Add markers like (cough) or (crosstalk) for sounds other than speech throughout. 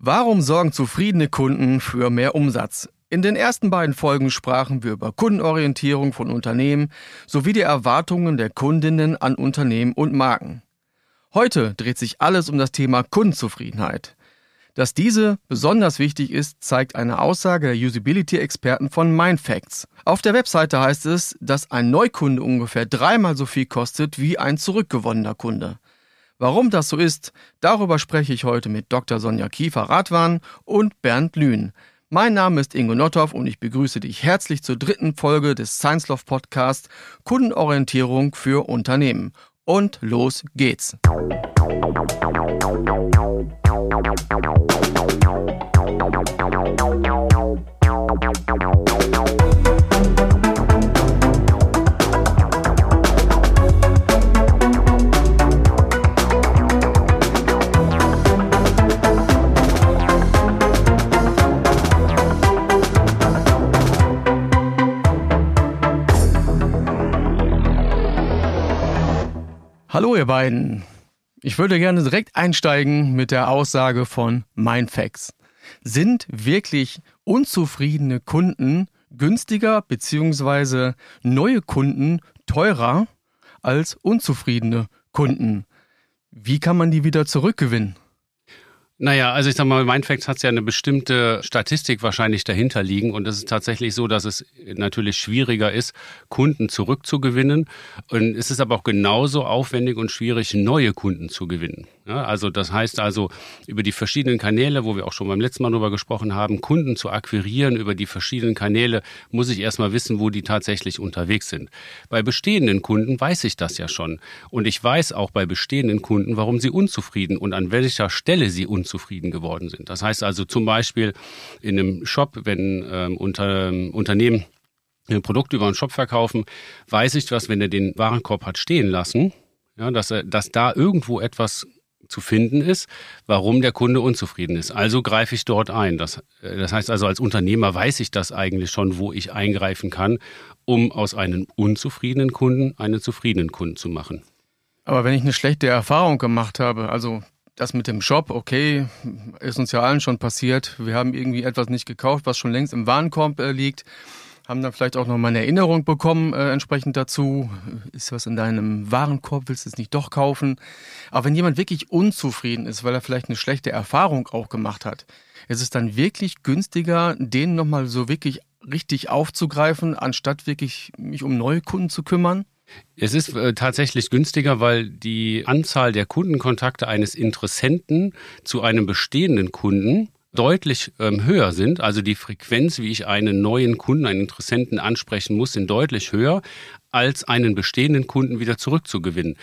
Warum sorgen zufriedene Kunden für mehr Umsatz? In den ersten beiden Folgen sprachen wir über Kundenorientierung von Unternehmen sowie die Erwartungen der Kundinnen an Unternehmen und Marken. Heute dreht sich alles um das Thema Kundenzufriedenheit. Dass diese besonders wichtig ist, zeigt eine Aussage der Usability-Experten von Mindfacts. Auf der Webseite heißt es, dass ein Neukunde ungefähr dreimal so viel kostet wie ein zurückgewonnener Kunde. Warum das so ist, darüber spreche ich heute mit Dr. Sonja Kiefer-Radwan und Bernd Lühn. Mein Name ist Ingo Notthoff und ich begrüße dich herzlich zur dritten Folge des Science Love Podcast Kundenorientierung für Unternehmen. Und los geht's. Hallo ihr beiden. Ich würde gerne direkt einsteigen mit der Aussage von Mindfacts. Sind wirklich unzufriedene Kunden günstiger bzw. neue Kunden teurer als unzufriedene Kunden? Wie kann man die wieder zurückgewinnen? Naja, also ich sag mal, Mindfacts hat ja eine bestimmte Statistik wahrscheinlich dahinter liegen und es ist tatsächlich so, dass es natürlich schwieriger ist, Kunden zurückzugewinnen und es ist aber auch genauso aufwendig und schwierig, neue Kunden zu gewinnen. Ja, also das heißt also, über die verschiedenen Kanäle, wo wir auch schon beim letzten Mal drüber gesprochen haben, Kunden zu akquirieren über die verschiedenen Kanäle, muss ich erstmal wissen, wo die tatsächlich unterwegs sind. Bei bestehenden Kunden weiß ich das ja schon. Und ich weiß auch bei bestehenden Kunden, warum sie unzufrieden und an welcher Stelle sie unzufrieden geworden sind. Das heißt also zum Beispiel in einem Shop, wenn ähm, unter, ähm, Unternehmen ein Produkt über einen Shop verkaufen, weiß ich was, wenn er den Warenkorb hat stehen lassen, ja, dass, er, dass da irgendwo etwas zu finden ist, warum der Kunde unzufrieden ist. Also greife ich dort ein. Das, äh, das heißt also, als Unternehmer weiß ich das eigentlich schon, wo ich eingreifen kann, um aus einem unzufriedenen Kunden einen zufriedenen Kunden zu machen. Aber wenn ich eine schlechte Erfahrung gemacht habe, also das mit dem Shop, okay, ist uns ja allen schon passiert. Wir haben irgendwie etwas nicht gekauft, was schon längst im Warenkorb äh, liegt haben dann vielleicht auch noch mal eine Erinnerung bekommen äh, entsprechend dazu. Ist was in deinem Warenkorb, willst du es nicht doch kaufen? Aber wenn jemand wirklich unzufrieden ist, weil er vielleicht eine schlechte Erfahrung auch gemacht hat, ist es dann wirklich günstiger, den nochmal so wirklich richtig aufzugreifen, anstatt wirklich mich um neue Kunden zu kümmern? Es ist äh, tatsächlich günstiger, weil die Anzahl der Kundenkontakte eines Interessenten zu einem bestehenden Kunden deutlich ähm, höher sind. Also die Frequenz, wie ich einen neuen Kunden, einen Interessenten ansprechen muss, sind deutlich höher, als einen bestehenden Kunden wieder zurückzugewinnen.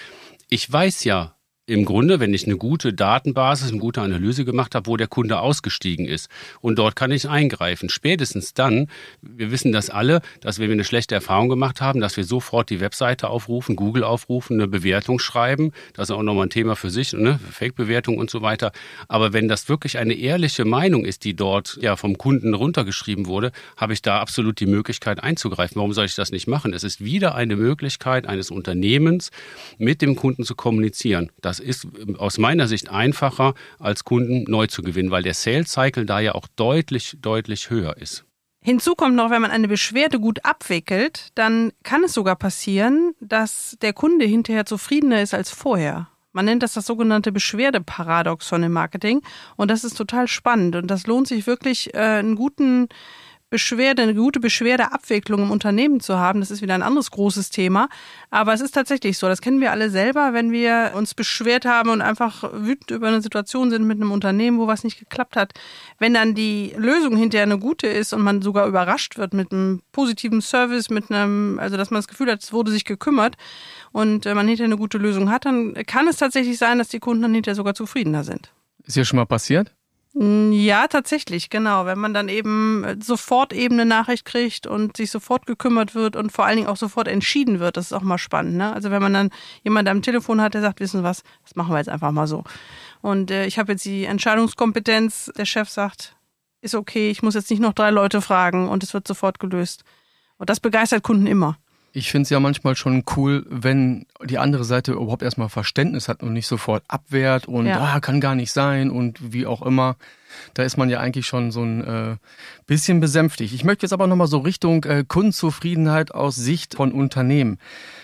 Ich weiß ja, im Grunde, wenn ich eine gute Datenbasis, eine gute Analyse gemacht habe, wo der Kunde ausgestiegen ist. Und dort kann ich eingreifen. Spätestens dann, wir wissen das alle, dass wenn wir eine schlechte Erfahrung gemacht haben, dass wir sofort die Webseite aufrufen, Google aufrufen, eine Bewertung schreiben. Das ist auch nochmal ein Thema für sich, ne? Fake-Bewertung und so weiter. Aber wenn das wirklich eine ehrliche Meinung ist, die dort ja vom Kunden runtergeschrieben wurde, habe ich da absolut die Möglichkeit einzugreifen. Warum soll ich das nicht machen? Es ist wieder eine Möglichkeit eines Unternehmens, mit dem Kunden zu kommunizieren. Das das ist aus meiner Sicht einfacher, als Kunden neu zu gewinnen, weil der Sales Cycle da ja auch deutlich, deutlich höher ist. Hinzu kommt noch, wenn man eine Beschwerde gut abwickelt, dann kann es sogar passieren, dass der Kunde hinterher zufriedener ist als vorher. Man nennt das das sogenannte Beschwerdeparadoxon im Marketing und das ist total spannend und das lohnt sich wirklich, äh, einen guten Beschwerde, eine gute Beschwerdeabwicklung im Unternehmen zu haben. Das ist wieder ein anderes großes Thema. Aber es ist tatsächlich so. Das kennen wir alle selber, wenn wir uns beschwert haben und einfach wütend über eine Situation sind mit einem Unternehmen, wo was nicht geklappt hat. Wenn dann die Lösung hinterher eine gute ist und man sogar überrascht wird mit einem positiven Service, mit einem, also dass man das Gefühl hat, es wurde sich gekümmert und äh, man hinterher eine gute Lösung hat, dann kann es tatsächlich sein, dass die Kunden dann hinterher sogar zufriedener sind. Ist hier schon mal passiert? Mm, ja, tatsächlich, genau. Wenn man dann eben sofort eben eine Nachricht kriegt und sich sofort gekümmert wird und vor allen Dingen auch sofort entschieden wird, das ist auch mal spannend. Ne? Also wenn man dann jemanden am Telefon hat, der sagt, wissen Sie was, das machen wir jetzt einfach mal so. Und äh, ich habe jetzt die Entscheidungskompetenz, der Chef sagt, ist okay, ich muss jetzt nicht noch drei Leute fragen und es wird sofort gelöst. Und das begeistert Kunden immer. Ich finde es ja manchmal schon cool, wenn die andere Seite überhaupt erstmal Verständnis hat und nicht sofort abwehrt und ja. ah, kann gar nicht sein und wie auch immer. Da ist man ja eigentlich schon so ein äh, bisschen besänftigt. Ich möchte jetzt aber nochmal so Richtung äh, Kundenzufriedenheit aus Sicht von Unternehmen.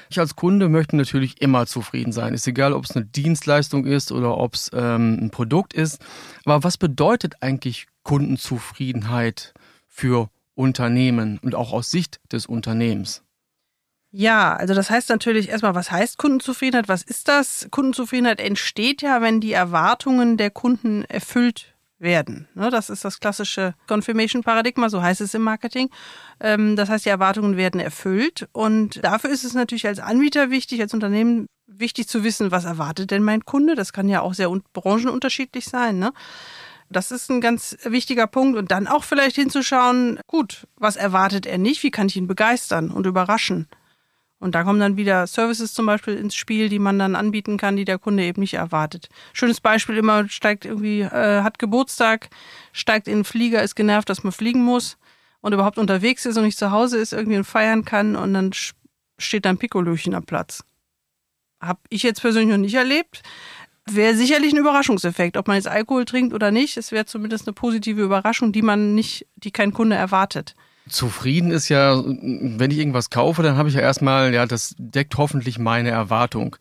Ich als Kunde möchte natürlich immer zufrieden sein. Ist egal, ob es eine Dienstleistung ist oder ob es ähm, ein Produkt ist. Aber was bedeutet eigentlich Kundenzufriedenheit für Unternehmen und auch aus Sicht des Unternehmens? Ja, also das heißt natürlich erstmal, was heißt Kundenzufriedenheit? Was ist das? Kundenzufriedenheit entsteht ja, wenn die Erwartungen der Kunden erfüllt werden. Ne, das ist das klassische Confirmation-Paradigma, so heißt es im Marketing. Ähm, das heißt, die Erwartungen werden erfüllt. Und dafür ist es natürlich als Anbieter wichtig, als Unternehmen wichtig zu wissen, was erwartet denn mein Kunde? Das kann ja auch sehr branchenunterschiedlich sein. Ne? Das ist ein ganz wichtiger Punkt. Und dann auch vielleicht hinzuschauen, gut, was erwartet er nicht? Wie kann ich ihn begeistern und überraschen? Und da kommen dann wieder Services zum Beispiel ins Spiel, die man dann anbieten kann, die der Kunde eben nicht erwartet. Schönes Beispiel immer, steigt irgendwie, äh, hat Geburtstag, steigt in den Flieger, ist genervt, dass man fliegen muss und überhaupt unterwegs ist und nicht zu Hause ist, irgendwie feiern kann und dann steht da ein Pikolöchen am Platz. Hab ich jetzt persönlich noch nicht erlebt. Wäre sicherlich ein Überraschungseffekt, ob man jetzt Alkohol trinkt oder nicht. Es wäre zumindest eine positive Überraschung, die man nicht, die kein Kunde erwartet. Zufrieden ist ja, wenn ich irgendwas kaufe, dann habe ich ja erstmal, ja, das deckt hoffentlich meine Erwartung.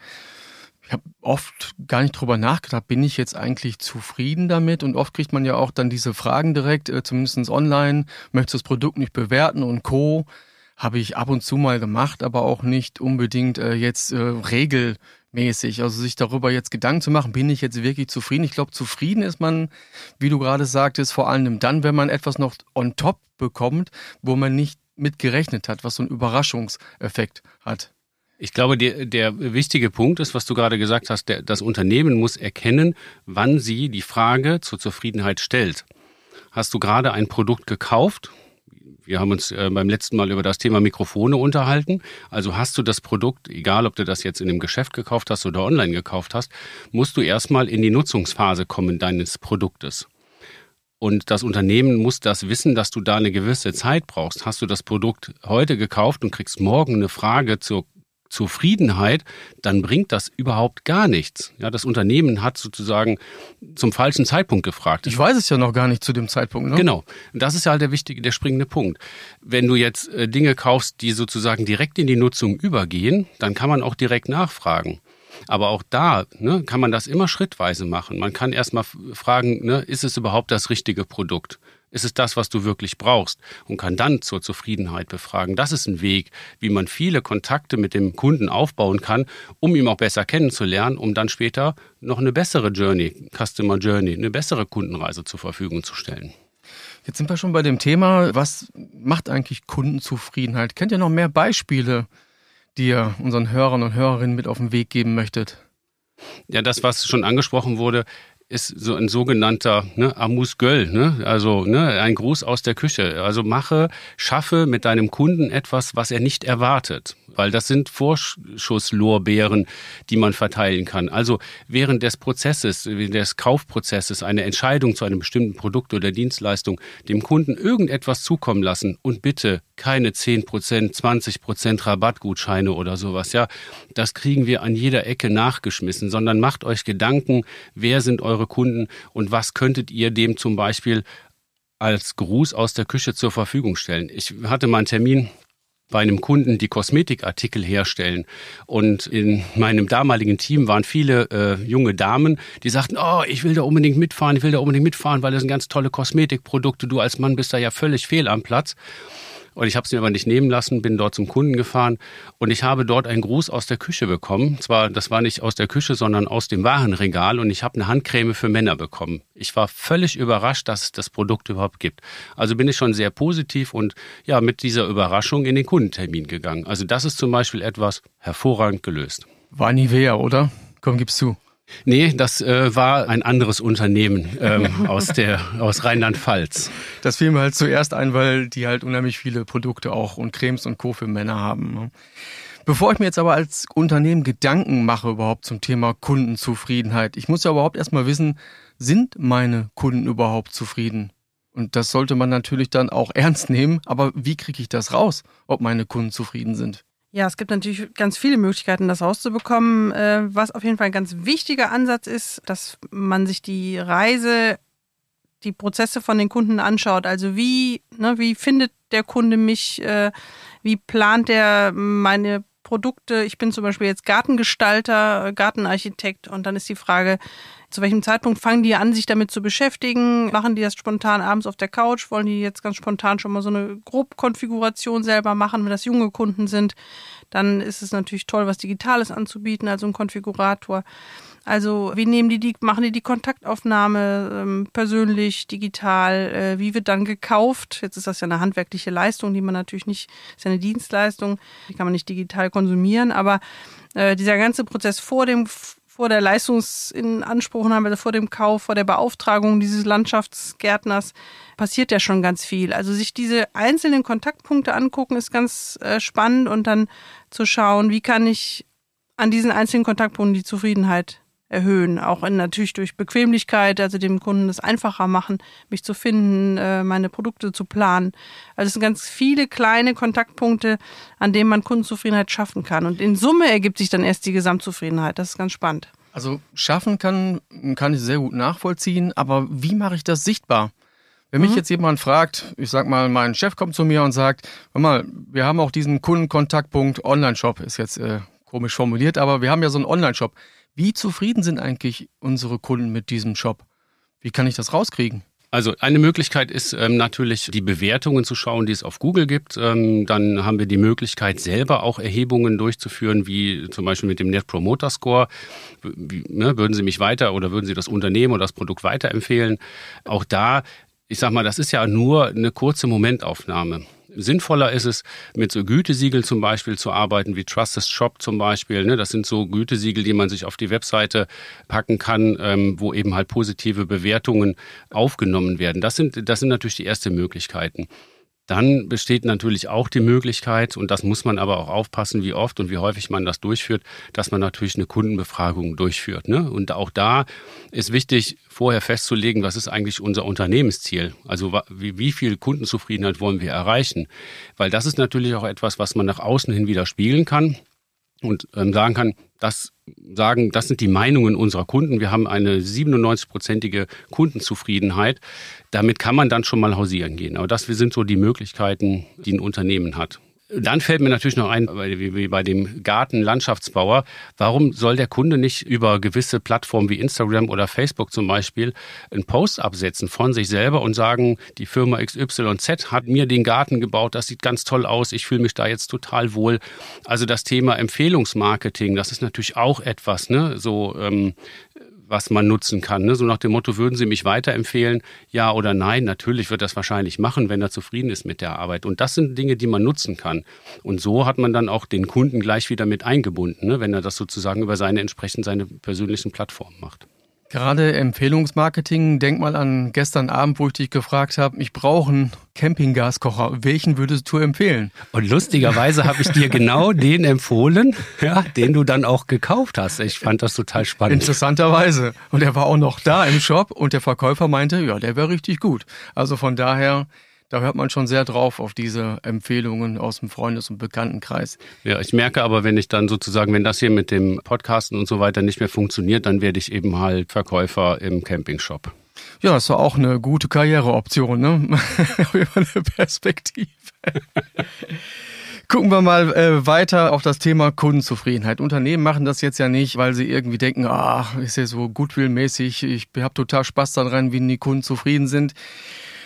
Ich habe oft gar nicht drüber nachgedacht, bin ich jetzt eigentlich zufrieden damit? Und oft kriegt man ja auch dann diese Fragen direkt, äh, zumindest online, möchtest du das Produkt nicht bewerten und Co. Habe ich ab und zu mal gemacht, aber auch nicht unbedingt äh, jetzt äh, Regel mäßig. Also sich darüber jetzt Gedanken zu machen, bin ich jetzt wirklich zufrieden? Ich glaube, zufrieden ist man, wie du gerade sagtest, vor allem dann, wenn man etwas noch on top bekommt, wo man nicht mit gerechnet hat, was so einen Überraschungseffekt hat. Ich glaube, der, der wichtige Punkt ist, was du gerade gesagt hast, der, das Unternehmen muss erkennen, wann sie die Frage zur Zufriedenheit stellt. Hast du gerade ein Produkt gekauft wir haben uns äh, beim letzten Mal über das Thema Mikrofone unterhalten. Also hast du das Produkt, egal ob du das jetzt in einem Geschäft gekauft hast oder online gekauft hast, musst du erstmal in die Nutzungsphase kommen deines Produktes. Und das Unternehmen muss das wissen, dass du da eine gewisse Zeit brauchst. Hast du das Produkt heute gekauft und kriegst morgen eine Frage zur Zufriedenheit, dann bringt das überhaupt gar nichts. Ja, das Unternehmen hat sozusagen zum falschen Zeitpunkt gefragt. Ich weiß es ja noch gar nicht zu dem Zeitpunkt. Ne? Genau. Und das ist ja halt der wichtige, der springende Punkt. Wenn du jetzt äh, Dinge kaufst, die sozusagen direkt in die Nutzung übergehen, dann kann man auch direkt nachfragen. Aber auch da ne, kann man das immer schrittweise machen. Man kann erstmal fragen, ne, ist es überhaupt das richtige Produkt? Ist es das, was du wirklich brauchst? Und kann dann zur Zufriedenheit befragen. Das ist ein Weg, wie man viele Kontakte mit dem Kunden aufbauen kann, um ihn auch besser kennenzulernen, um dann später noch eine bessere Journey, Customer Journey, eine bessere Kundenreise zur Verfügung zu stellen. Jetzt sind wir schon bei dem Thema, was macht eigentlich Kundenzufriedenheit? Kennt ihr noch mehr Beispiele, die ihr unseren Hörern und Hörerinnen mit auf den Weg geben möchtet? Ja, das, was schon angesprochen wurde, ist so ein sogenannter ne, Amus Göll, ne? also ne, ein Gruß aus der Küche. Also mache, schaffe mit deinem Kunden etwas, was er nicht erwartet weil das sind Vorschusslorbeeren, die man verteilen kann. Also während des Prozesses, des Kaufprozesses eine Entscheidung zu einem bestimmten Produkt oder Dienstleistung dem Kunden irgendetwas zukommen lassen und bitte keine 10%, 20% Rabattgutscheine oder sowas. Ja, das kriegen wir an jeder Ecke nachgeschmissen, sondern macht euch Gedanken, wer sind eure Kunden und was könntet ihr dem zum Beispiel als Gruß aus der Küche zur Verfügung stellen. Ich hatte mal einen Termin bei einem Kunden, die Kosmetikartikel herstellen. Und in meinem damaligen Team waren viele äh, junge Damen, die sagten, oh, ich will da unbedingt mitfahren, ich will da unbedingt mitfahren, weil das sind ganz tolle Kosmetikprodukte. Du als Mann bist da ja völlig fehl am Platz. Und ich habe es mir aber nicht nehmen lassen, bin dort zum Kunden gefahren und ich habe dort einen Gruß aus der Küche bekommen. Zwar, das war nicht aus der Küche, sondern aus dem Warenregal und ich habe eine Handcreme für Männer bekommen. Ich war völlig überrascht, dass es das Produkt überhaupt gibt. Also bin ich schon sehr positiv und ja, mit dieser Überraschung in den Kundentermin gegangen. Also das ist zum Beispiel etwas hervorragend gelöst. War Nivea, oder? Komm, gib's zu. Nee, das äh, war ein anderes Unternehmen ähm, (laughs) aus, der, aus Rheinland-Pfalz. Das fiel mir halt zuerst ein, weil die halt unheimlich viele Produkte auch und Cremes und Co. für Männer haben. Ne? Bevor ich mir jetzt aber als Unternehmen Gedanken mache überhaupt zum Thema Kundenzufriedenheit, ich muss ja überhaupt erstmal wissen, sind meine Kunden überhaupt zufrieden? Und das sollte man natürlich dann auch (laughs) ernst nehmen, aber wie kriege ich das raus, ob meine Kunden zufrieden sind? Ja, es gibt natürlich ganz viele Möglichkeiten, das rauszubekommen. Äh, was auf jeden Fall ein ganz wichtiger Ansatz ist, dass man sich die Reise, die Prozesse von den Kunden anschaut. Also wie, ne, wie findet der Kunde mich, äh, wie plant er meine Produkte. Ich bin zum Beispiel jetzt Gartengestalter, Gartenarchitekt und dann ist die Frage, zu welchem Zeitpunkt fangen die an, sich damit zu beschäftigen? Machen die das spontan abends auf der Couch? Wollen die jetzt ganz spontan schon mal so eine Grobkonfiguration selber machen, wenn das junge Kunden sind? Dann ist es natürlich toll, was Digitales anzubieten, also ein Konfigurator. Also wie nehmen die die, machen die die Kontaktaufnahme ähm, persönlich, digital? Äh, wie wird dann gekauft? Jetzt ist das ja eine handwerkliche Leistung, die man natürlich nicht, ist ja eine Dienstleistung, die kann man nicht digital konsumieren, aber äh, dieser ganze Prozess vor dem vor der Leistungsinanspruchnahme, also vor dem Kauf, vor der Beauftragung dieses Landschaftsgärtners passiert ja schon ganz viel. Also sich diese einzelnen Kontaktpunkte angucken ist ganz äh, spannend und dann zu schauen, wie kann ich an diesen einzelnen Kontaktpunkten die Zufriedenheit erhöhen. Auch in, natürlich durch Bequemlichkeit, also dem Kunden es einfacher machen, mich zu finden, äh, meine Produkte zu planen. Also es sind ganz viele kleine Kontaktpunkte, an denen man Kundenzufriedenheit schaffen kann. Und in Summe ergibt sich dann erst die Gesamtzufriedenheit. Das ist ganz spannend. Also schaffen kann, kann ich sehr gut nachvollziehen, aber wie mache ich das sichtbar? Wenn mich mhm. jetzt jemand fragt, ich sag mal, mein Chef kommt zu mir und sagt, hör mal, wir haben auch diesen Kundenkontaktpunkt Online-Shop, ist jetzt äh, komisch formuliert, aber wir haben ja so einen Online-Shop. Wie zufrieden sind eigentlich unsere Kunden mit diesem Shop? Wie kann ich das rauskriegen? Also eine Möglichkeit ist ähm, natürlich die Bewertungen zu schauen, die es auf Google gibt. Ähm, dann haben wir die Möglichkeit, selber auch Erhebungen durchzuführen, wie zum Beispiel mit dem Net Promoter Score. Wie, ne, würden Sie mich weiter oder würden Sie das Unternehmen oder das Produkt weiterempfehlen? Auch da, ich sag mal, das ist ja nur eine kurze Momentaufnahme. Sinnvoller ist es, mit so Gütesiegeln zum Beispiel zu arbeiten, wie Trusted Shop zum Beispiel. Ne? Das sind so Gütesiegel, die man sich auf die Webseite packen kann, ähm, wo eben halt positive Bewertungen aufgenommen werden. Das sind, das sind natürlich die ersten Möglichkeiten. Dann besteht natürlich auch die Möglichkeit, und das muss man aber auch aufpassen, wie oft und wie häufig man das durchführt, dass man natürlich eine Kundenbefragung durchführt. Ne? Und auch da ist wichtig, vorher festzulegen, was ist eigentlich unser Unternehmensziel? Also wie, wie viel Kundenzufriedenheit wollen wir erreichen? Weil das ist natürlich auch etwas, was man nach außen hin wieder spiegeln kann und ähm, sagen kann, das sagen, das sind die Meinungen unserer Kunden. Wir haben eine 97-prozentige Kundenzufriedenheit. Damit kann man dann schon mal hausieren gehen. Aber das sind so die Möglichkeiten, die ein Unternehmen hat. Dann fällt mir natürlich noch ein, wie bei dem Gartenlandschaftsbauer, warum soll der Kunde nicht über gewisse Plattformen wie Instagram oder Facebook zum Beispiel einen Post absetzen von sich selber und sagen, die Firma XYZ hat mir den Garten gebaut, das sieht ganz toll aus, ich fühle mich da jetzt total wohl. Also das Thema Empfehlungsmarketing, das ist natürlich auch etwas, ne, so ähm, was man nutzen kann. Ne? So nach dem Motto, würden Sie mich weiterempfehlen? Ja oder nein? Natürlich wird das wahrscheinlich machen, wenn er zufrieden ist mit der Arbeit. Und das sind Dinge, die man nutzen kann. Und so hat man dann auch den Kunden gleich wieder mit eingebunden, ne? wenn er das sozusagen über seine entsprechend seine persönlichen Plattformen macht. Gerade Empfehlungsmarketing, denk mal an gestern Abend, wo ich dich gefragt habe, ich brauche einen Campinggaskocher. Welchen würdest du empfehlen? Und lustigerweise habe ich dir genau den empfohlen, ja, den du dann auch gekauft hast. Ich fand das total spannend. Interessanterweise. Und er war auch noch da im Shop und der Verkäufer meinte, ja, der wäre richtig gut. Also von daher da hört man schon sehr drauf auf diese Empfehlungen aus dem Freundes- und Bekanntenkreis. Ja, ich merke aber, wenn ich dann sozusagen, wenn das hier mit dem Podcasten und so weiter nicht mehr funktioniert, dann werde ich eben halt Verkäufer im Campingshop. Ja, das war auch eine gute Karriereoption, ne? (laughs) eine Perspektive. Gucken wir mal äh, weiter auf das Thema Kundenzufriedenheit. Unternehmen machen das jetzt ja nicht, weil sie irgendwie denken, ach, ist ja so gutwillmäßig, ich habe total Spaß daran, wie die Kunden zufrieden sind.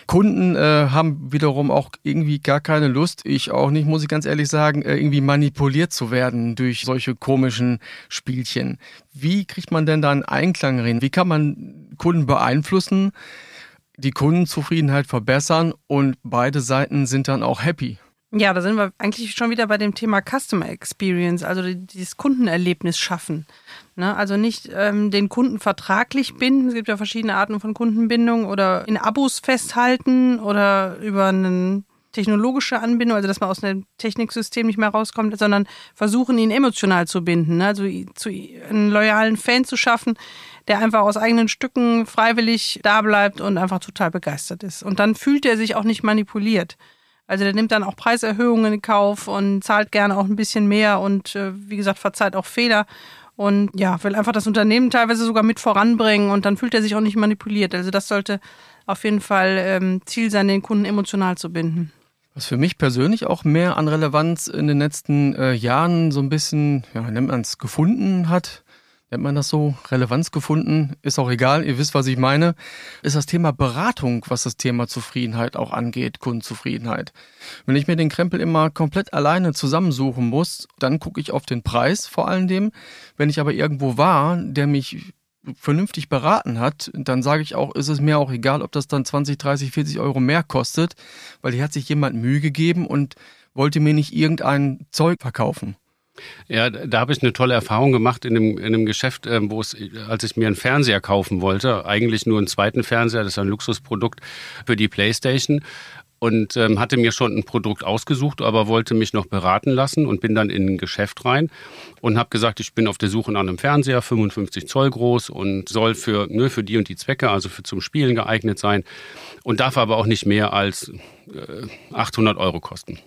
Kunden äh, haben wiederum auch irgendwie gar keine Lust, ich auch nicht, muss ich ganz ehrlich sagen, äh, irgendwie manipuliert zu werden durch solche komischen Spielchen. Wie kriegt man denn da einen Einklang rein? Wie kann man Kunden beeinflussen, die Kundenzufriedenheit verbessern und beide Seiten sind dann auch happy? Ja, da sind wir eigentlich schon wieder bei dem Thema Customer Experience, also dieses Kundenerlebnis schaffen. Ne? Also nicht ähm, den Kunden vertraglich binden. Es gibt ja verschiedene Arten von Kundenbindung oder in Abos festhalten oder über eine technologische Anbindung, also dass man aus einem Techniksystem nicht mehr rauskommt, sondern versuchen, ihn emotional zu binden. Ne? Also zu, einen loyalen Fan zu schaffen, der einfach aus eigenen Stücken freiwillig da bleibt und einfach total begeistert ist. Und dann fühlt er sich auch nicht manipuliert. Also der nimmt dann auch Preiserhöhungen in Kauf und zahlt gerne auch ein bisschen mehr und äh, wie gesagt verzeiht auch Fehler und ja, will einfach das Unternehmen teilweise sogar mit voranbringen und dann fühlt er sich auch nicht manipuliert. Also das sollte auf jeden Fall ähm, Ziel sein, den Kunden emotional zu binden. Was für mich persönlich auch mehr an Relevanz in den letzten äh, Jahren so ein bisschen, ja, nennt man es, gefunden hat, nennt man das so, Relevanz gefunden, ist auch egal, ihr wisst, was ich meine, ist das Thema Beratung, was das Thema Zufriedenheit auch angeht, Kundenzufriedenheit. Wenn ich mir den Krempel immer komplett alleine zusammensuchen muss, dann gucke ich auf den Preis vor allen Dingen. Wenn ich aber irgendwo war, der mich vernünftig beraten hat, dann sage ich auch, ist es mir auch egal, ob das dann 20, 30, 40 Euro mehr kostet, weil hier hat sich jemand Mühe gegeben und wollte mir nicht irgendein Zeug verkaufen. Ja, da habe ich eine tolle Erfahrung gemacht in einem, in einem Geschäft, ähm, wo es, als ich mir einen Fernseher kaufen wollte, eigentlich nur einen zweiten Fernseher, das ist ein Luxusprodukt für die Playstation und ähm, hatte mir schon ein Produkt ausgesucht, aber wollte mich noch beraten lassen und bin dann in ein Geschäft rein und habe gesagt, ich bin auf der Suche nach einem Fernseher, 55 Zoll groß und soll für, ne, für die und die Zwecke, also für zum Spielen geeignet sein und darf aber auch nicht mehr als äh, 800 Euro kosten.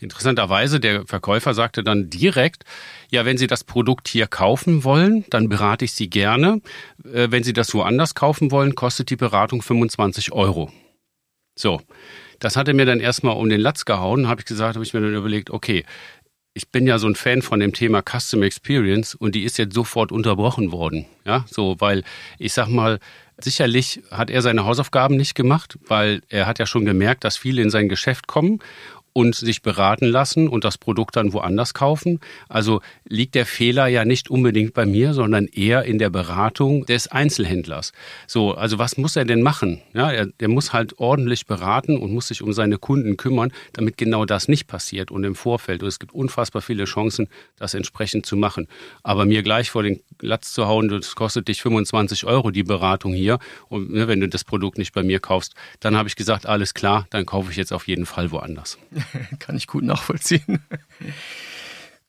Interessanterweise, der Verkäufer sagte dann direkt, ja, wenn Sie das Produkt hier kaufen wollen, dann berate ich Sie gerne. Äh, wenn Sie das woanders kaufen wollen, kostet die Beratung 25 Euro. So, das hatte mir dann erstmal um den Latz gehauen, habe ich gesagt, habe ich mir dann überlegt, okay, ich bin ja so ein Fan von dem Thema Custom Experience und die ist jetzt sofort unterbrochen worden. Ja, so, weil ich sag mal, sicherlich hat er seine Hausaufgaben nicht gemacht, weil er hat ja schon gemerkt, dass viele in sein Geschäft kommen und sich beraten lassen und das Produkt dann woanders kaufen. Also liegt der Fehler ja nicht unbedingt bei mir, sondern eher in der Beratung des Einzelhändlers. So, also was muss er denn machen? Ja, er, er muss halt ordentlich beraten und muss sich um seine Kunden kümmern, damit genau das nicht passiert und im Vorfeld. Und es gibt unfassbar viele Chancen, das entsprechend zu machen. Aber mir gleich vor den Latz zu hauen, das kostet dich 25 Euro die Beratung hier. Und ne, wenn du das Produkt nicht bei mir kaufst, dann habe ich gesagt, alles klar, dann kaufe ich jetzt auf jeden Fall woanders. (laughs) Kann ich gut nachvollziehen.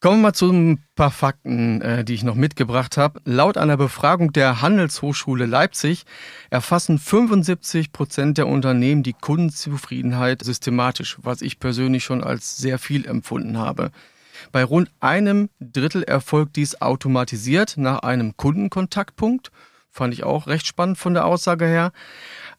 Kommen wir mal zu ein paar Fakten, äh, die ich noch mitgebracht habe. Laut einer Befragung der Handelshochschule Leipzig erfassen 75 Prozent der Unternehmen die Kundenzufriedenheit systematisch, was ich persönlich schon als sehr viel empfunden habe. Bei rund einem Drittel erfolgt dies automatisiert nach einem Kundenkontaktpunkt. Fand ich auch recht spannend von der Aussage her.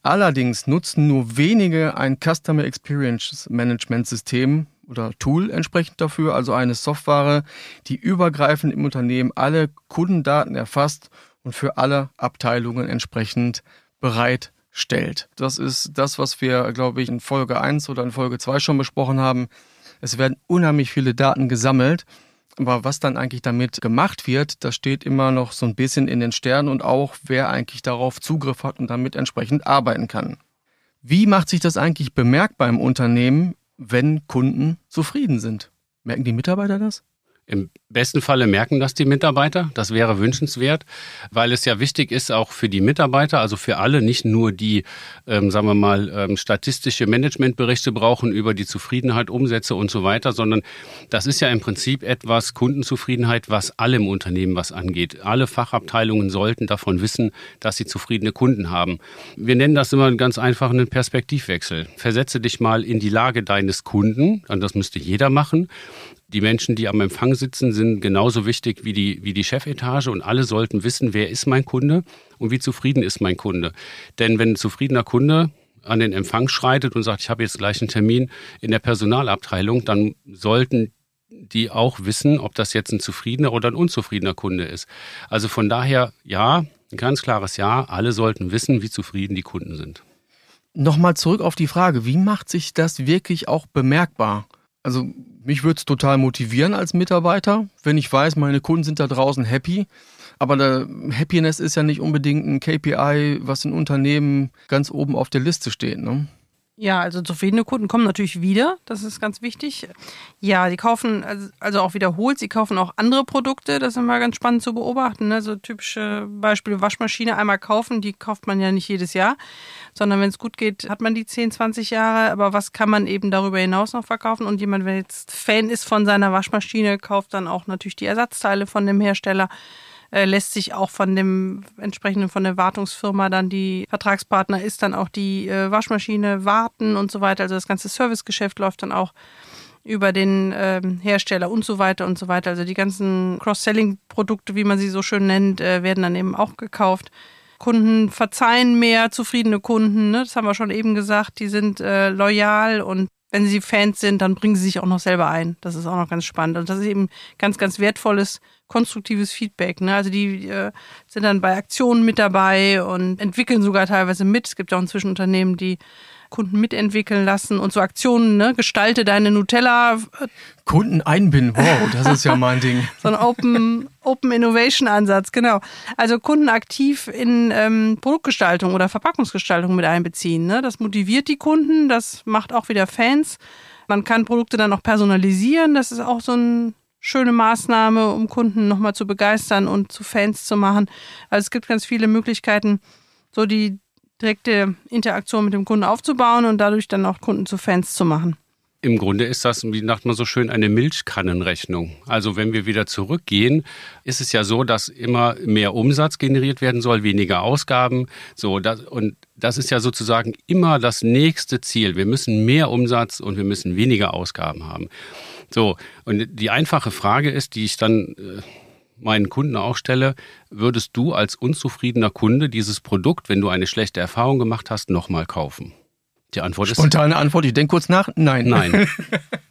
Allerdings nutzen nur wenige ein Customer Experience Management System oder Tool entsprechend dafür, also eine Software, die übergreifend im Unternehmen alle Kundendaten erfasst und für alle Abteilungen entsprechend bereitstellt. Das ist das, was wir, glaube ich, in Folge 1 oder in Folge 2 schon besprochen haben. Es werden unheimlich viele Daten gesammelt aber was dann eigentlich damit gemacht wird, das steht immer noch so ein bisschen in den Sternen und auch, wer eigentlich darauf Zugriff hat und damit entsprechend arbeiten kann. Wie macht sich das eigentlich bemerkbar im Unternehmen, wenn Kunden zufrieden sind? Merken die Mitarbeiter das? Im besten Falle merken das die Mitarbeiter. Das wäre wünschenswert, weil es ja wichtig ist, auch für die Mitarbeiter, also für alle, nicht nur die, ähm, sagen wir mal, ähm, statistische Managementberichte brauchen über die Zufriedenheit, Umsätze und so weiter, sondern das ist ja im Prinzip etwas Kundenzufriedenheit, was allem Unternehmen was angeht. Alle Fachabteilungen sollten davon wissen, dass sie zufriedene Kunden haben. Wir nennen das immer ganz einfach einen Perspektivwechsel. Versetze dich mal in die Lage deines Kunden, und das müsste jeder machen, die Menschen, die am Empfang sitzen, sind genauso wichtig wie die, wie die Chefetage und alle sollten wissen, wer ist mein Kunde und wie zufrieden ist mein Kunde. Denn wenn ein zufriedener Kunde an den Empfang schreitet und sagt, ich habe jetzt gleich einen Termin in der Personalabteilung, dann sollten die auch wissen, ob das jetzt ein zufriedener oder ein unzufriedener Kunde ist. Also von daher, ja, ein ganz klares Ja, alle sollten wissen, wie zufrieden die Kunden sind. Nochmal zurück auf die Frage, wie macht sich das wirklich auch bemerkbar? Also mich würde es total motivieren als Mitarbeiter, wenn ich weiß, meine Kunden sind da draußen happy. Aber der Happiness ist ja nicht unbedingt ein KPI, was in Unternehmen ganz oben auf der Liste steht. Ne? Ja, also zufriedene Kunden kommen natürlich wieder, das ist ganz wichtig. Ja, die kaufen also auch wiederholt, sie kaufen auch andere Produkte, das ist immer ganz spannend zu beobachten. Ne? So typische Beispiele, Waschmaschine einmal kaufen, die kauft man ja nicht jedes Jahr, sondern wenn es gut geht, hat man die 10, 20 Jahre. Aber was kann man eben darüber hinaus noch verkaufen? Und jemand, wenn jetzt Fan ist von seiner Waschmaschine, kauft dann auch natürlich die Ersatzteile von dem Hersteller. Äh, lässt sich auch von dem entsprechenden, von der Wartungsfirma dann die Vertragspartner ist dann auch die äh, Waschmaschine warten und so weiter. Also das ganze Servicegeschäft läuft dann auch über den ähm, Hersteller und so weiter und so weiter. Also die ganzen Cross-Selling-Produkte, wie man sie so schön nennt, äh, werden dann eben auch gekauft. Kunden verzeihen mehr, zufriedene Kunden, ne? das haben wir schon eben gesagt, die sind äh, loyal und wenn sie Fans sind, dann bringen sie sich auch noch selber ein. Das ist auch noch ganz spannend. Und das ist eben ganz, ganz wertvolles, konstruktives Feedback. Ne? Also die äh, sind dann bei Aktionen mit dabei und entwickeln sogar teilweise mit. Es gibt ja auch inzwischen Unternehmen, die Kunden mitentwickeln lassen und so Aktionen, ne? Gestalte deine Nutella. Kunden einbinden, wow, das ist ja mein Ding. (laughs) so ein Open, Open Innovation Ansatz, genau. Also Kunden aktiv in ähm, Produktgestaltung oder Verpackungsgestaltung mit einbeziehen. Ne? Das motiviert die Kunden, das macht auch wieder Fans. Man kann Produkte dann auch personalisieren, das ist auch so eine schöne Maßnahme, um Kunden nochmal zu begeistern und zu Fans zu machen. Also es gibt ganz viele Möglichkeiten, so die direkte Interaktion mit dem Kunden aufzubauen und dadurch dann auch Kunden zu Fans zu machen. Im Grunde ist das, wie sagt man so schön, eine Milchkannenrechnung. Also wenn wir wieder zurückgehen, ist es ja so, dass immer mehr Umsatz generiert werden soll, weniger Ausgaben. So, das, und das ist ja sozusagen immer das nächste Ziel. Wir müssen mehr Umsatz und wir müssen weniger Ausgaben haben. So, und die einfache Frage ist, die ich dann äh, meinen Kunden auch stelle, würdest du als unzufriedener Kunde dieses Produkt, wenn du eine schlechte Erfahrung gemacht hast, nochmal kaufen? Die Antwort ist. Spontane Antwort, ich denke kurz nach. Nein. Nein. (laughs)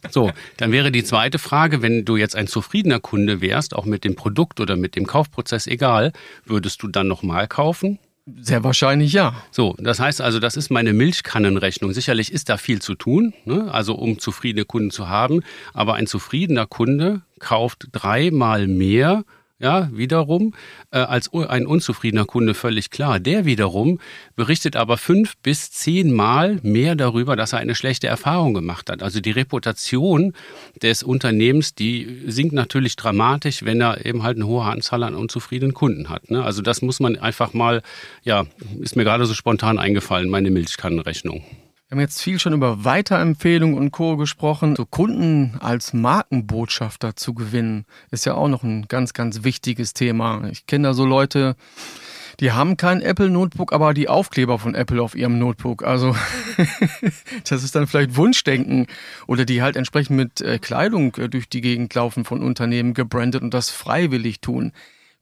So, dann wäre die zweite Frage, wenn du jetzt ein zufriedener Kunde wärst, auch mit dem Produkt oder mit dem Kaufprozess egal, würdest du dann nochmal kaufen? Sehr wahrscheinlich ja. So, das heißt also, das ist meine Milchkannenrechnung. Sicherlich ist da viel zu tun, ne? also um zufriedene Kunden zu haben. Aber ein zufriedener Kunde kauft dreimal mehr ja, wiederum, äh, als ein unzufriedener Kunde völlig klar. Der wiederum berichtet aber fünf bis zehnmal mehr darüber, dass er eine schlechte Erfahrung gemacht hat. Also die Reputation des Unternehmens, die sinkt natürlich dramatisch, wenn er eben halt eine hohe Anzahl an unzufriedenen Kunden hat. Ne? Also das muss man einfach mal, ja, ist mir gerade so spontan eingefallen, meine Milchkannenrechnung. Wir haben jetzt viel schon über Weiterempfehlungen und Co. gesprochen. So Kunden als Markenbotschafter zu gewinnen, ist ja auch noch ein ganz, ganz wichtiges Thema. Ich kenne da so Leute, die haben kein Apple-Notebook, aber die Aufkleber von Apple auf ihrem Notebook. Also (laughs) das ist dann vielleicht Wunschdenken. Oder die halt entsprechend mit äh, Kleidung äh, durch die Gegend laufen von Unternehmen gebrandet und das freiwillig tun.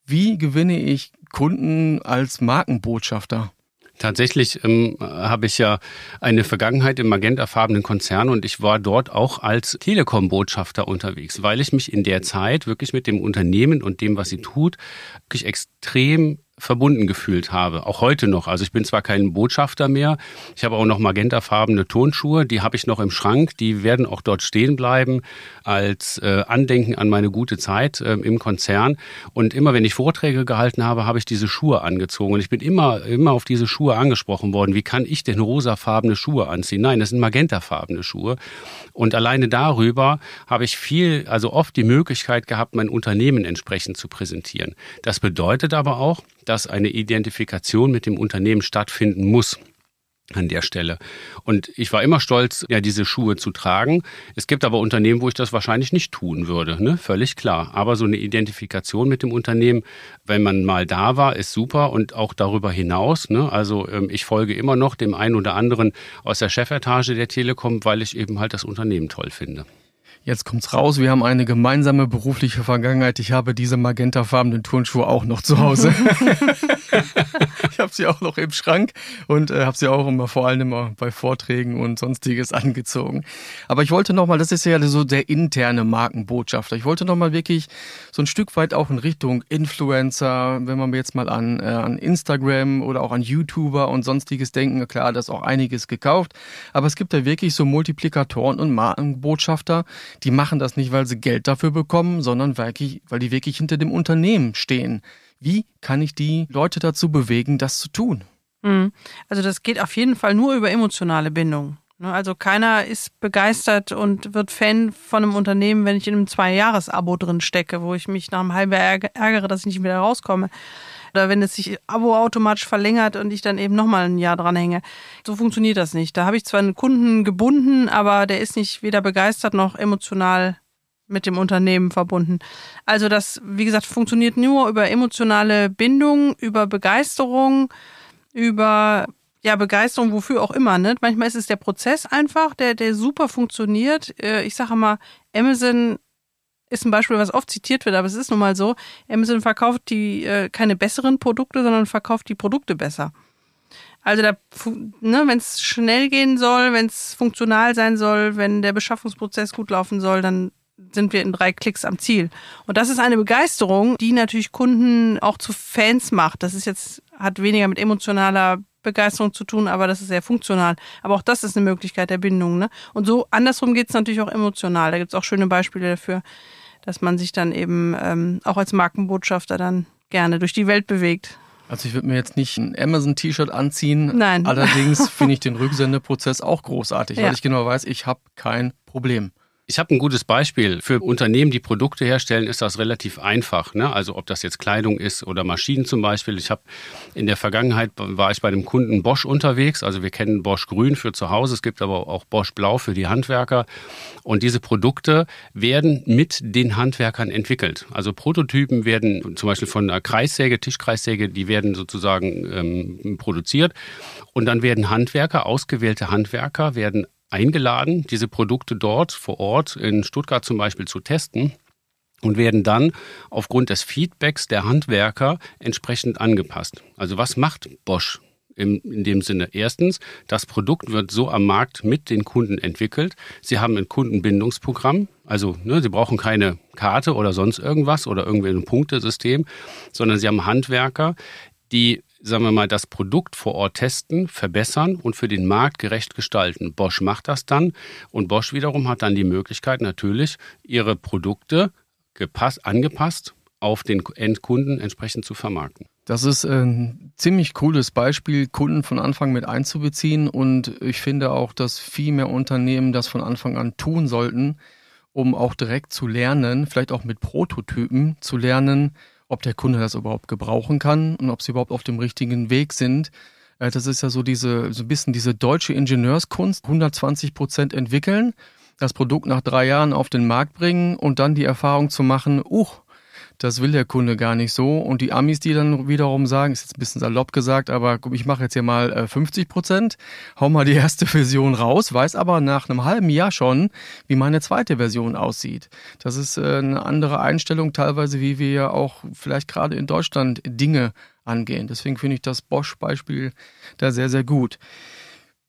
Wie gewinne ich Kunden als Markenbotschafter? Tatsächlich ähm, habe ich ja eine Vergangenheit im magentafarbenen Konzern und ich war dort auch als Telekom-Botschafter unterwegs, weil ich mich in der Zeit wirklich mit dem Unternehmen und dem, was sie tut, wirklich extrem verbunden gefühlt habe, auch heute noch. Also ich bin zwar kein Botschafter mehr, ich habe auch noch magentafarbene Tonschuhe, die habe ich noch im Schrank, die werden auch dort stehen bleiben als äh, Andenken an meine gute Zeit äh, im Konzern. Und immer wenn ich Vorträge gehalten habe, habe ich diese Schuhe angezogen und ich bin immer immer auf diese Schuhe angesprochen worden. Wie kann ich denn rosafarbene Schuhe anziehen? Nein, das sind magentafarbene Schuhe. Und alleine darüber habe ich viel, also oft die Möglichkeit gehabt, mein Unternehmen entsprechend zu präsentieren. Das bedeutet aber auch, dass eine Identifikation mit dem Unternehmen stattfinden muss an der Stelle. Und ich war immer stolz, ja, diese Schuhe zu tragen. Es gibt aber Unternehmen, wo ich das wahrscheinlich nicht tun würde, ne? Völlig klar. Aber so eine Identifikation mit dem Unternehmen, wenn man mal da war, ist super und auch darüber hinaus. Ne? Also ähm, ich folge immer noch dem einen oder anderen aus der Chefetage der Telekom, weil ich eben halt das Unternehmen toll finde. Jetzt kommt's raus, wir haben eine gemeinsame berufliche Vergangenheit. Ich habe diese magentafarbenen Turnschuhe auch noch zu Hause. (laughs) ich habe sie auch noch im Schrank und äh, habe sie auch immer vor allem immer bei Vorträgen und sonstiges angezogen. Aber ich wollte nochmal, das ist ja so der interne Markenbotschafter. Ich wollte nochmal wirklich so ein Stück weit auch in Richtung Influencer, wenn man jetzt mal an, äh, an Instagram oder auch an YouTuber und sonstiges denken. Klar, da ist auch einiges gekauft. Aber es gibt ja wirklich so Multiplikatoren und Markenbotschafter, die machen das nicht, weil sie Geld dafür bekommen, sondern weil die wirklich hinter dem Unternehmen stehen. Wie kann ich die Leute dazu bewegen, das zu tun? Mhm. Also das geht auf jeden Fall nur über emotionale Bindung. Ne? Also keiner ist begeistert und wird Fan von einem Unternehmen, wenn ich in einem Zwei-Jahres-Abo drin stecke, wo ich mich nach einem halben Jahr ärgere, dass ich nicht wieder rauskomme. Oder wenn es sich Abo automatisch verlängert und ich dann eben nochmal ein Jahr dranhänge. So funktioniert das nicht. Da habe ich zwar einen Kunden gebunden, aber der ist nicht weder begeistert noch emotional mit dem Unternehmen verbunden. Also das, wie gesagt, funktioniert nur über emotionale Bindung, über Begeisterung, über ja, Begeisterung, wofür auch immer. Ne? Manchmal ist es der Prozess einfach, der, der super funktioniert. Äh, ich sage mal, Amazon ist ein Beispiel, was oft zitiert wird, aber es ist nun mal so. Amazon verkauft die äh, keine besseren Produkte, sondern verkauft die Produkte besser. Also da, ne, wenn es schnell gehen soll, wenn es funktional sein soll, wenn der Beschaffungsprozess gut laufen soll, dann sind wir in drei Klicks am Ziel. Und das ist eine Begeisterung, die natürlich Kunden auch zu Fans macht. Das ist jetzt, hat weniger mit emotionaler Begeisterung zu tun, aber das ist sehr funktional. Aber auch das ist eine Möglichkeit der Bindung. Ne? Und so andersrum geht es natürlich auch emotional. Da gibt es auch schöne Beispiele dafür, dass man sich dann eben ähm, auch als Markenbotschafter dann gerne durch die Welt bewegt. Also ich würde mir jetzt nicht ein Amazon-T-Shirt anziehen. Nein. Allerdings (laughs) finde ich den Rücksendeprozess auch großartig, ja. weil ich genau weiß, ich habe kein Problem. Ich habe ein gutes Beispiel. Für Unternehmen, die Produkte herstellen, ist das relativ einfach. Ne? Also ob das jetzt Kleidung ist oder Maschinen zum Beispiel. Ich habe in der Vergangenheit war ich bei dem Kunden Bosch unterwegs. Also wir kennen Bosch Grün für zu Hause. Es gibt aber auch Bosch Blau für die Handwerker. Und diese Produkte werden mit den Handwerkern entwickelt. Also Prototypen werden zum Beispiel von einer Kreissäge, Tischkreissäge, die werden sozusagen ähm, produziert. Und dann werden Handwerker, ausgewählte Handwerker, werden eingeladen, diese Produkte dort vor Ort in Stuttgart zum Beispiel zu testen und werden dann aufgrund des Feedbacks der Handwerker entsprechend angepasst. Also was macht Bosch in, in dem Sinne? Erstens, das Produkt wird so am Markt mit den Kunden entwickelt. Sie haben ein Kundenbindungsprogramm, also ne, Sie brauchen keine Karte oder sonst irgendwas oder irgendwie ein Punktesystem, sondern Sie haben Handwerker, die sagen wir mal, das Produkt vor Ort testen, verbessern und für den Markt gerecht gestalten. Bosch macht das dann und Bosch wiederum hat dann die Möglichkeit natürlich, ihre Produkte gepasst, angepasst auf den Endkunden entsprechend zu vermarkten. Das ist ein ziemlich cooles Beispiel, Kunden von Anfang mit einzubeziehen und ich finde auch, dass viel mehr Unternehmen das von Anfang an tun sollten, um auch direkt zu lernen, vielleicht auch mit Prototypen zu lernen, ob der Kunde das überhaupt gebrauchen kann und ob sie überhaupt auf dem richtigen Weg sind. Äh, das ist ja so diese, so ein bisschen diese deutsche Ingenieurskunst. 120 Prozent entwickeln, das Produkt nach drei Jahren auf den Markt bringen und dann die Erfahrung zu machen, uh, das will der Kunde gar nicht so. Und die Amis, die dann wiederum sagen, ist jetzt ein bisschen salopp gesagt, aber ich mache jetzt hier mal 50 äh, Prozent, hau mal die erste (laughs) Version raus, weiß aber nach einem halben Jahr schon, wie meine zweite Version aussieht. Das ist äh, eine andere Einstellung teilweise, wie wir ja auch vielleicht gerade in Deutschland Dinge angehen. Deswegen finde ich das Bosch-Beispiel da sehr, sehr gut.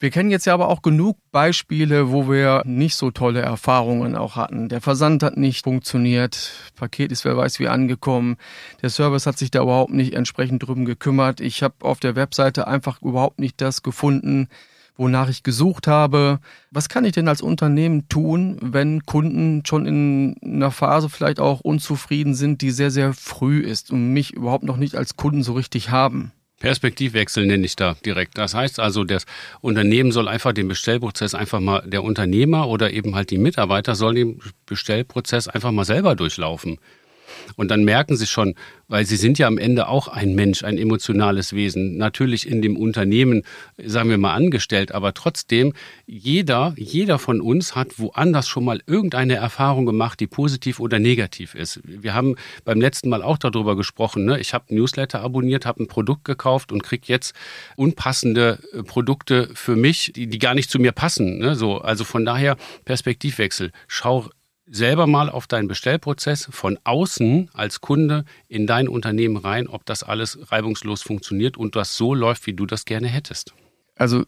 Wir kennen jetzt ja aber auch genug Beispiele, wo wir nicht so tolle Erfahrungen auch hatten. Der Versand hat nicht funktioniert, Paket ist wer weiß wie angekommen, der Service hat sich da überhaupt nicht entsprechend drum gekümmert. Ich habe auf der Webseite einfach überhaupt nicht das gefunden, wonach ich gesucht habe. Was kann ich denn als Unternehmen tun, wenn Kunden schon in einer Phase vielleicht auch unzufrieden sind, die sehr, sehr früh ist und mich überhaupt noch nicht als Kunden so richtig haben? Perspektivwechsel nenne ich da direkt. Das heißt also, das Unternehmen soll einfach den Bestellprozess einfach mal, der Unternehmer oder eben halt die Mitarbeiter soll den Bestellprozess einfach mal selber durchlaufen. Und dann merken sie schon, weil sie sind ja am Ende auch ein Mensch, ein emotionales Wesen, natürlich in dem Unternehmen, sagen wir mal, angestellt, aber trotzdem, jeder, jeder von uns hat woanders schon mal irgendeine Erfahrung gemacht, die positiv oder negativ ist. Wir haben beim letzten Mal auch darüber gesprochen, ne? ich habe Newsletter abonniert, habe ein Produkt gekauft und kriege jetzt unpassende äh, Produkte für mich, die, die gar nicht zu mir passen. Ne? So, also von daher Perspektivwechsel. Schau selber mal auf deinen Bestellprozess von außen als Kunde in dein Unternehmen rein, ob das alles reibungslos funktioniert und das so läuft, wie du das gerne hättest. Also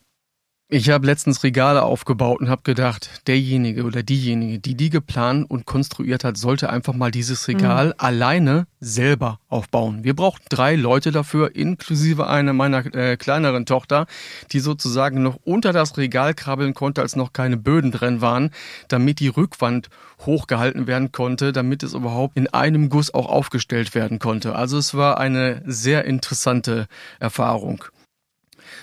ich habe letztens Regale aufgebaut und habe gedacht, derjenige oder diejenige, die die geplant und konstruiert hat, sollte einfach mal dieses Regal mhm. alleine selber aufbauen. Wir brauchten drei Leute dafür, inklusive einer meiner äh, kleineren Tochter, die sozusagen noch unter das Regal krabbeln konnte, als noch keine Böden drin waren, damit die Rückwand hochgehalten werden konnte, damit es überhaupt in einem Guss auch aufgestellt werden konnte. Also es war eine sehr interessante Erfahrung.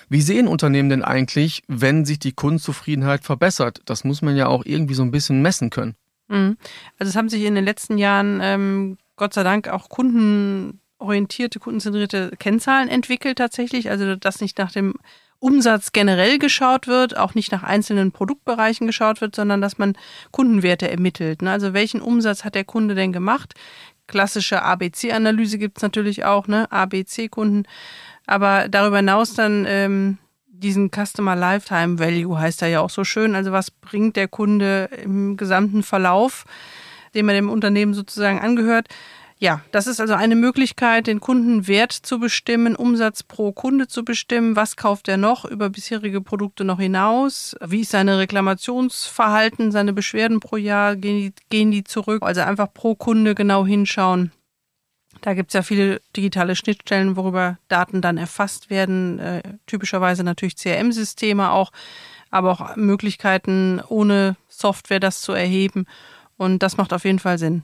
Wie sehen Unternehmen denn eigentlich, wenn sich die Kundenzufriedenheit verbessert? Das muss man ja auch irgendwie so ein bisschen messen können. Mhm. Also es haben sich in den letzten Jahren ähm, Gott sei Dank auch kundenorientierte, kundenzentrierte Kennzahlen entwickelt tatsächlich. Also das nicht nach dem Umsatz generell geschaut wird, auch nicht nach einzelnen Produktbereichen geschaut wird, sondern dass man Kundenwerte ermittelt. Ne? Also welchen Umsatz hat der Kunde denn gemacht? Klassische ABC-Analyse gibt es natürlich auch, ne? ABC-Kunden. Aber darüber hinaus dann ähm, diesen Customer Lifetime Value heißt er ja auch so schön. Also was bringt der Kunde im gesamten Verlauf, dem er dem Unternehmen sozusagen angehört? Ja, das ist also eine Möglichkeit, den Kundenwert zu bestimmen, Umsatz pro Kunde zu bestimmen. Was kauft er noch über bisherige Produkte noch hinaus? Wie ist seine Reklamationsverhalten, seine Beschwerden pro Jahr? Gehen die, gehen die zurück? Also einfach pro Kunde genau hinschauen. Da gibt es ja viele digitale Schnittstellen, worüber Daten dann erfasst werden. Äh, typischerweise natürlich CRM-Systeme auch, aber auch Möglichkeiten, ohne Software das zu erheben. Und das macht auf jeden Fall Sinn.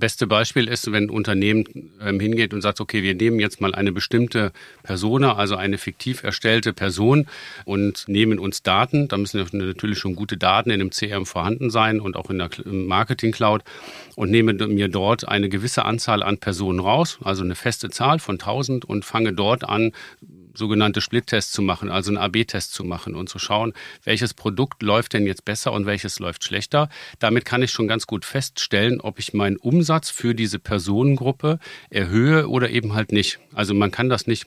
Beste Beispiel ist, wenn ein Unternehmen ähm, hingeht und sagt, okay, wir nehmen jetzt mal eine bestimmte Persona, also eine fiktiv erstellte Person und nehmen uns Daten. Da müssen natürlich schon gute Daten in dem CRM vorhanden sein und auch in der Marketing Cloud und nehme mir dort eine gewisse Anzahl an Personen raus, also eine feste Zahl von 1000 und fange dort an, sogenannte Split-Tests zu machen, also einen AB-Test zu machen und zu schauen, welches Produkt läuft denn jetzt besser und welches läuft schlechter. Damit kann ich schon ganz gut feststellen, ob ich meinen Umsatz für diese Personengruppe erhöhe oder eben halt nicht. Also man kann das nicht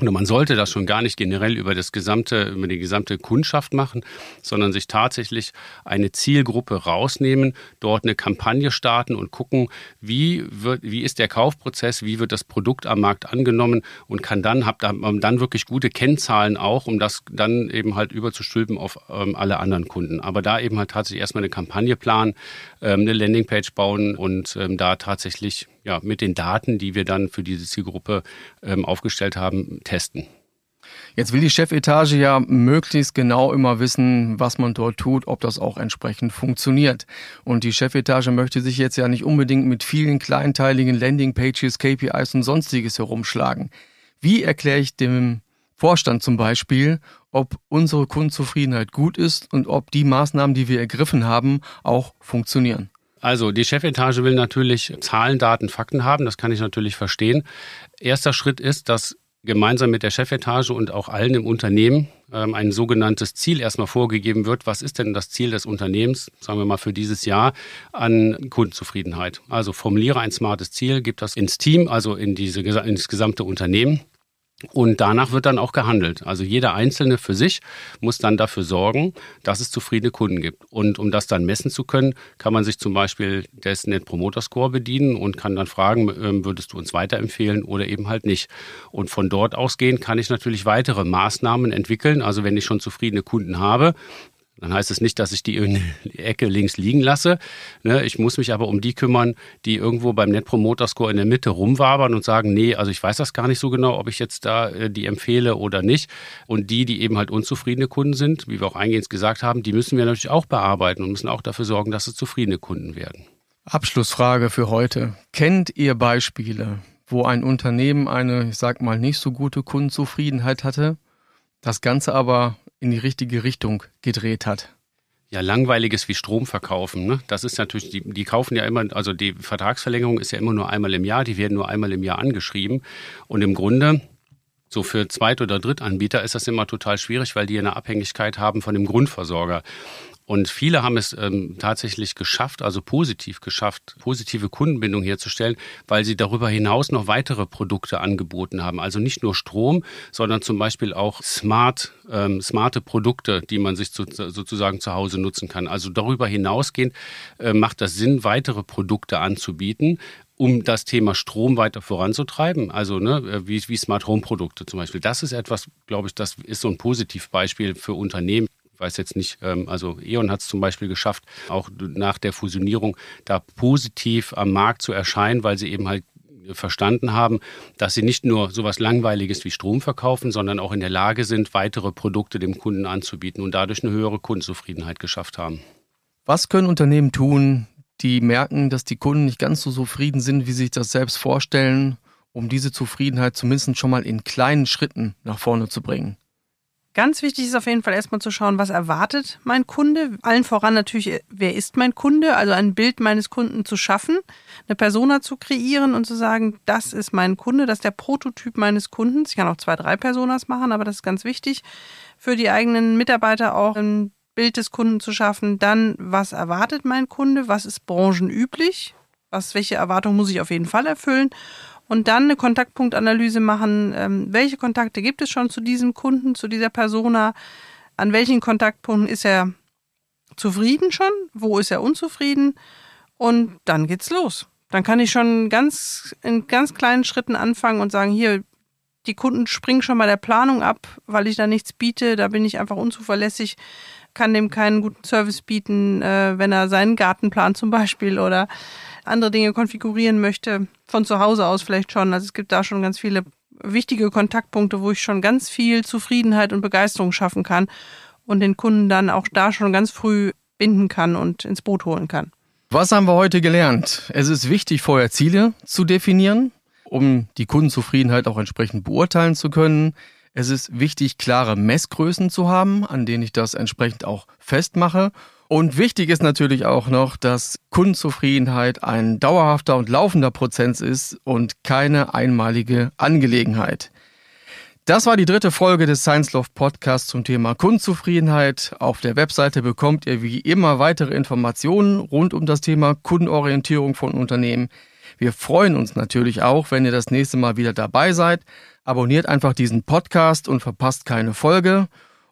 und man sollte das schon gar nicht generell über das gesamte, über die gesamte Kundschaft machen, sondern sich tatsächlich eine Zielgruppe rausnehmen, dort eine Kampagne starten und gucken, wie wird, wie ist der Kaufprozess, wie wird das Produkt am Markt angenommen und kann dann, habt dann wirklich gute Kennzahlen auch, um das dann eben halt überzustülpen auf ähm, alle anderen Kunden. Aber da eben halt tatsächlich erstmal eine Kampagne planen, ähm, eine Landingpage bauen und ähm, da tatsächlich ja, mit den Daten, die wir dann für diese Zielgruppe ähm, aufgestellt haben, testen. Jetzt will die Chefetage ja möglichst genau immer wissen, was man dort tut, ob das auch entsprechend funktioniert. Und die Chefetage möchte sich jetzt ja nicht unbedingt mit vielen kleinteiligen Landingpages, KPIs und sonstiges herumschlagen. Wie erkläre ich dem Vorstand zum Beispiel, ob unsere Kundenzufriedenheit gut ist und ob die Maßnahmen, die wir ergriffen haben, auch funktionieren? Also die Chefetage will natürlich Zahlen, Daten, Fakten haben. Das kann ich natürlich verstehen. Erster Schritt ist, dass gemeinsam mit der Chefetage und auch allen im Unternehmen ähm, ein sogenanntes Ziel erstmal vorgegeben wird. Was ist denn das Ziel des Unternehmens, sagen wir mal für dieses Jahr, an Kundenzufriedenheit? Also formuliere ein smartes Ziel, gib das ins Team, also in diese, ins gesamte Unternehmen und danach wird dann auch gehandelt. Also jeder Einzelne für sich muss dann dafür sorgen, dass es zufriedene Kunden gibt. Und um das dann messen zu können, kann man sich zum Beispiel des Net Promoter Score bedienen und kann dann fragen, ähm, würdest du uns weiterempfehlen oder eben halt nicht. Und von dort ausgehend kann ich natürlich weitere Maßnahmen entwickeln. Also wenn ich schon zufriedene Kunden habe, dann heißt es nicht, dass ich die in die Ecke links liegen lasse. Ne, ich muss mich aber um die kümmern, die irgendwo beim Net Promoter Score in der Mitte rumwabern und sagen, nee, also ich weiß das gar nicht so genau, ob ich jetzt da äh, die empfehle oder nicht. Und die, die eben halt unzufriedene Kunden sind, wie wir auch eingehend gesagt haben, die müssen wir natürlich auch bearbeiten und müssen auch dafür sorgen, dass es zufriedene Kunden werden. Abschlussfrage für heute. Kennt ihr Beispiele, wo ein Unternehmen eine, ich sag mal, nicht so gute Kundenzufriedenheit hatte, das Ganze aber in die richtige Richtung gedreht hat. Ja, langweiliges wie Strom verkaufen. Ne? Das ist natürlich, die, die kaufen ja immer, also die Vertragsverlängerung ist ja immer nur einmal im Jahr, die werden nur einmal im Jahr angeschrieben. Und im Grunde, so für Zweit- oder Drittanbieter ist das immer total schwierig, weil die eine Abhängigkeit haben von dem Grundversorger. Und viele haben es ähm, tatsächlich geschafft, also positiv geschafft, positive Kundenbindung herzustellen, weil sie darüber hinaus noch weitere Produkte angeboten haben. Also nicht nur Strom, sondern zum Beispiel auch smart, ähm, smarte Produkte, die man sich zu, sozusagen zu Hause nutzen kann. Also darüber hinausgehend äh, macht das Sinn, weitere Produkte anzubieten, um das Thema Strom weiter voranzutreiben. Also ne, wie, wie Smart Home Produkte zum Beispiel. Das ist etwas, glaube ich, das ist so ein Positivbeispiel für Unternehmen. Ich weiß jetzt nicht, ähm, also E.ON hat es zum Beispiel geschafft, auch nach der Fusionierung da positiv am Markt zu erscheinen, weil sie eben halt verstanden haben, dass sie nicht nur sowas Langweiliges wie Strom verkaufen, sondern auch in der Lage sind, weitere Produkte dem Kunden anzubieten und dadurch eine höhere Kundenzufriedenheit geschafft haben. Was können Unternehmen tun, die merken, dass die Kunden nicht ganz so zufrieden sind, wie sie sich das selbst vorstellen, um diese Zufriedenheit zumindest schon mal in kleinen Schritten nach vorne zu bringen? Ganz wichtig ist auf jeden Fall erstmal zu schauen, was erwartet mein Kunde. Allen voran natürlich, wer ist mein Kunde? Also ein Bild meines Kunden zu schaffen, eine Persona zu kreieren und zu sagen, das ist mein Kunde, das ist der Prototyp meines Kundens. Ich kann auch zwei, drei Personas machen, aber das ist ganz wichtig für die eigenen Mitarbeiter auch ein Bild des Kunden zu schaffen. Dann, was erwartet mein Kunde? Was ist branchenüblich? Was, welche Erwartungen muss ich auf jeden Fall erfüllen? Und dann eine Kontaktpunktanalyse machen, ähm, welche Kontakte gibt es schon zu diesem Kunden, zu dieser Persona, an welchen Kontaktpunkten ist er zufrieden schon, wo ist er unzufrieden? Und dann geht's los. Dann kann ich schon ganz in ganz kleinen Schritten anfangen und sagen, hier, die Kunden springen schon bei der Planung ab, weil ich da nichts biete, da bin ich einfach unzuverlässig, kann dem keinen guten Service bieten, äh, wenn er seinen Garten plant zum Beispiel oder andere Dinge konfigurieren möchte, von zu Hause aus vielleicht schon. Also es gibt da schon ganz viele wichtige Kontaktpunkte, wo ich schon ganz viel Zufriedenheit und Begeisterung schaffen kann und den Kunden dann auch da schon ganz früh binden kann und ins Boot holen kann. Was haben wir heute gelernt? Es ist wichtig, vorher Ziele zu definieren, um die Kundenzufriedenheit auch entsprechend beurteilen zu können. Es ist wichtig, klare Messgrößen zu haben, an denen ich das entsprechend auch festmache. Und wichtig ist natürlich auch noch, dass Kundenzufriedenheit ein dauerhafter und laufender Prozess ist und keine einmalige Angelegenheit. Das war die dritte Folge des Science Love Podcasts zum Thema Kundenzufriedenheit. Auf der Webseite bekommt ihr wie immer weitere Informationen rund um das Thema Kundenorientierung von Unternehmen. Wir freuen uns natürlich auch, wenn ihr das nächste Mal wieder dabei seid. Abonniert einfach diesen Podcast und verpasst keine Folge.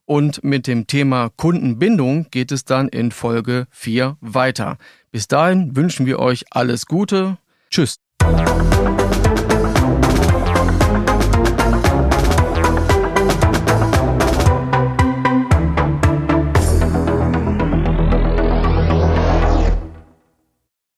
Und mit dem Thema Kundenbindung geht es dann in Folge 4 weiter. Bis dahin wünschen wir euch alles Gute. Tschüss.